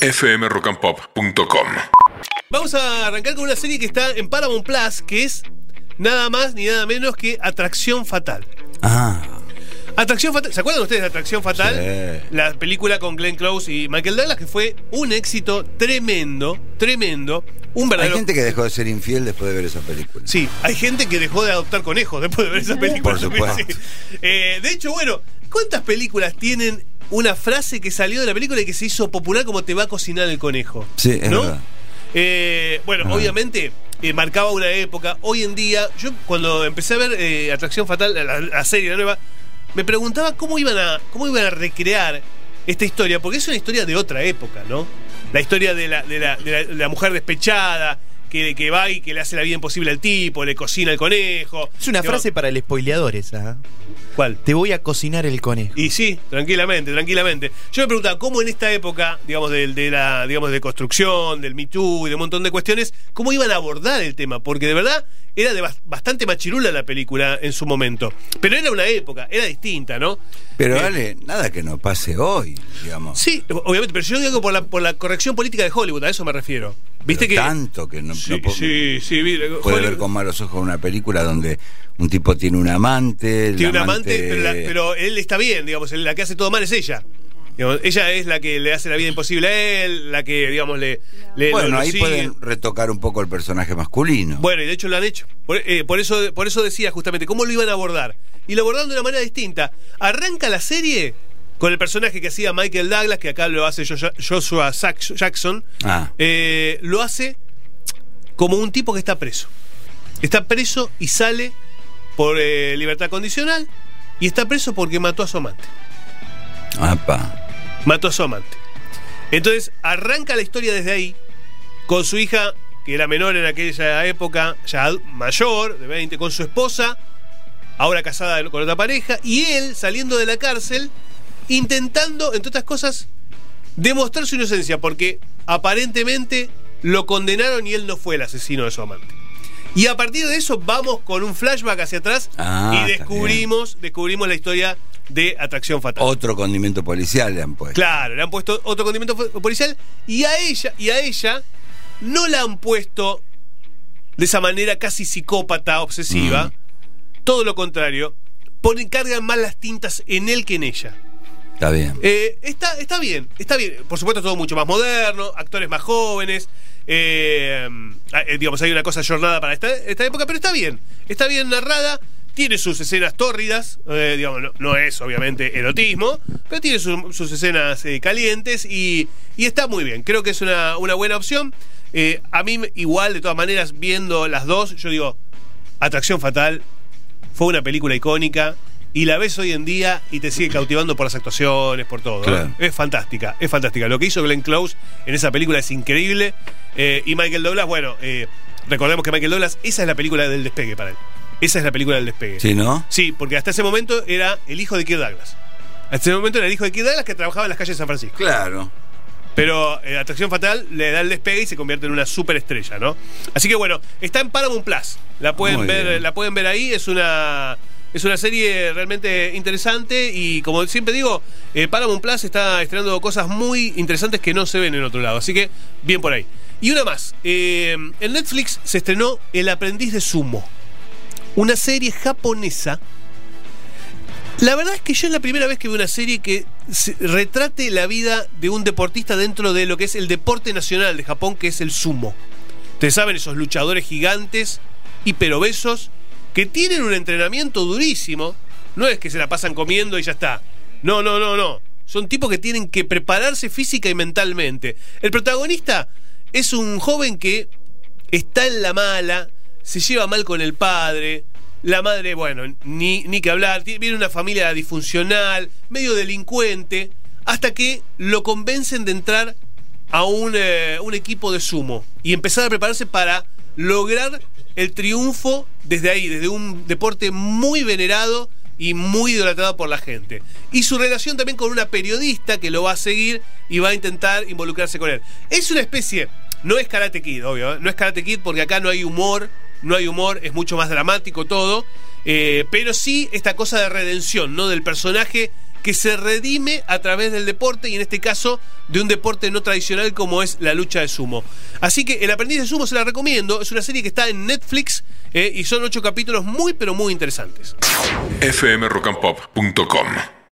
fmrockandpop.com. Vamos a arrancar con una serie que está en Paramount Plus, que es nada más ni nada menos que Atracción Fatal. Ah, Atracción Fatal, ¿se acuerdan ustedes de Atracción Fatal? Sí. La película con Glenn Close y Michael Douglas, que fue un éxito tremendo, tremendo. Un hay verdadero. gente que dejó de ser infiel después de ver esa película. Sí, hay gente que dejó de adoptar conejos después de ver esa película. Por supuesto. Sí. Eh, de hecho, bueno, ¿cuántas películas tienen una frase que salió de la película y que se hizo popular como te va a cocinar el conejo? Sí, es ¿No? verdad. Eh, bueno, Ah. obviamente eh, marcaba una época. Hoy en día, yo cuando empecé a ver eh, Atracción Fatal, la, la serie, la nueva, me preguntaba cómo iban a cómo iban a recrear esta historia, porque es una historia de otra época, ¿no? La historia de la, de la, de la- de la mujer despechada. Que, que va y que le hace la vida imposible al tipo, le cocina el conejo. Es una frase va- para el spoileador esa. ¿eh? ¿Cuál? Te voy a cocinar el conejo. Y sí, tranquilamente, tranquilamente. Yo me preguntaba cómo en esta época, digamos, de, de la, digamos, de construcción, del Me Too y de un montón de cuestiones, cómo iban a abordar el tema, porque de verdad era de bas- bastante machirula la película en su momento. Pero era una época, era distinta, ¿no? Pero Eh, dale, nada que no pase hoy, digamos. Sí, obviamente, pero yo digo por la, por la corrección política de Hollywood, a eso me refiero. ¿Viste Pero que Tanto que no, Sí, no sí, sí, vi- puede Hollywood- ver con malos ojos una película donde un tipo tiene un amante. Tiene un amante, pero, la- pero él está bien, digamos, la que hace todo mal es ella. Digamos, ella es la que le hace la vida imposible a él, la que, digamos, le... le Bueno, ahí sigue. pueden retocar un poco el personaje masculino. Bueno, y de hecho lo han hecho. Por, eh, por eso, por eso decía justamente cómo lo iban a abordar. Y lo abordaron de una manera distinta. Arranca la serie con el personaje que hacía Michael Douglas, que acá lo hace Jo- Joshua Jackson. Ah. Eh, lo hace como un tipo que está preso. Está preso y sale por eh, libertad condicional. Y está preso porque mató a su amante. Apa. Mató a su amante. Entonces arranca la historia desde ahí, con su hija, que era menor en aquella época, ya mayor, de 20, con su esposa, ahora casada con otra pareja, y él saliendo de la cárcel, intentando, entre otras cosas, demostrar su inocencia, porque aparentemente lo condenaron y él no fue el asesino de su amante. Y a partir de eso vamos con un flashback hacia atrás Ah, y descubrimos, descubrimos la historia de Atracción Fatal. Otro condimento policial le han puesto. Claro, le han puesto otro condimento policial y a ella y a ella no la han puesto de esa manera casi psicópata, obsesiva. Mm. Todo lo contrario, ponen cargan más las tintas en él que en ella. Está bien. Eh, está, está bien, está bien. Por supuesto, todo mucho más moderno, actores más jóvenes. eh, eh, digamos, hay una cosa jornada para esta, esta época, pero está bien. Está bien narrada. Tiene sus escenas tórridas. eh, digamos, no, es obviamente erotismo, pero tiene su- sus escenas calientes y, y está muy bien. Creo que es una, una buena opción. A mí, igual, de todas maneras, viendo las dos, yo digo, Atracción Fatal fue una película icónica y la ves hoy en día y te sigue cautivando por las actuaciones, por todo. ¿eh? Es fantástica, es fantástica. Lo que hizo Glenn Close en esa película es increíble. Eh, y Michael Douglas, bueno, eh, recordemos que Michael Douglas, esa es la película del despegue para él. Esa es la película del despegue. ¿Sí, no? Sí, porque hasta ese momento era el hijo de Kirk Douglas. Hasta ese momento era el hijo de Kirk Douglas que trabajaba en las calles de San Francisco. Claro. Pero eh, Atracción Fatal le da el despegue y se convierte en una superestrella, ¿no? Así que bueno, está en Paramount Plus. La pueden Muy ver, bien. la pueden ver ahí. Es una es una serie realmente interesante y como siempre digo, eh, Paramount Plus está estrenando cosas muy interesantes que no se ven en otro lado. Así que bien por ahí. Y una más. eh, en Netflix se estrenó El aprendiz de sumo. Una serie japonesa la verdad es que yo es la primera vez que veo una serie que retrate la vida de un deportista dentro de lo que es el deporte nacional de Japón, que es el sumo. Ustedes saben, esos luchadores gigantes, hiperobesos, que tienen un entrenamiento durísimo. No es que se la pasan comiendo y ya está. No, no, no, no. Son tipos que tienen que prepararse física y mentalmente. El protagonista es un joven que está en la mala, se lleva mal con el padre, la madre, bueno, ni, ni que hablar, viene una familia disfuncional, medio delincuente, hasta que lo convencen de entrar a un, eh, un equipo de sumo y empezar a prepararse para lograr el triunfo desde ahí, desde un deporte muy venerado y muy idolatrado por la gente. Y su relación también con una periodista que lo va a seguir y va a intentar involucrarse con él. Es una especie, no es Karate Kid, obvio, ¿eh? no es Karate Kid porque acá no hay humor, no hay humor, es mucho más dramático todo, eh, pero sí esta cosa de redención, ¿no? Del personaje que se redime a través del deporte y en este caso de un deporte no tradicional como es la lucha de sumo. Así que El aprendiz de sumo se la recomiendo, es una serie que está en Netflix eh, y son ocho capítulos muy pero muy interesantes. fmrockandpop.com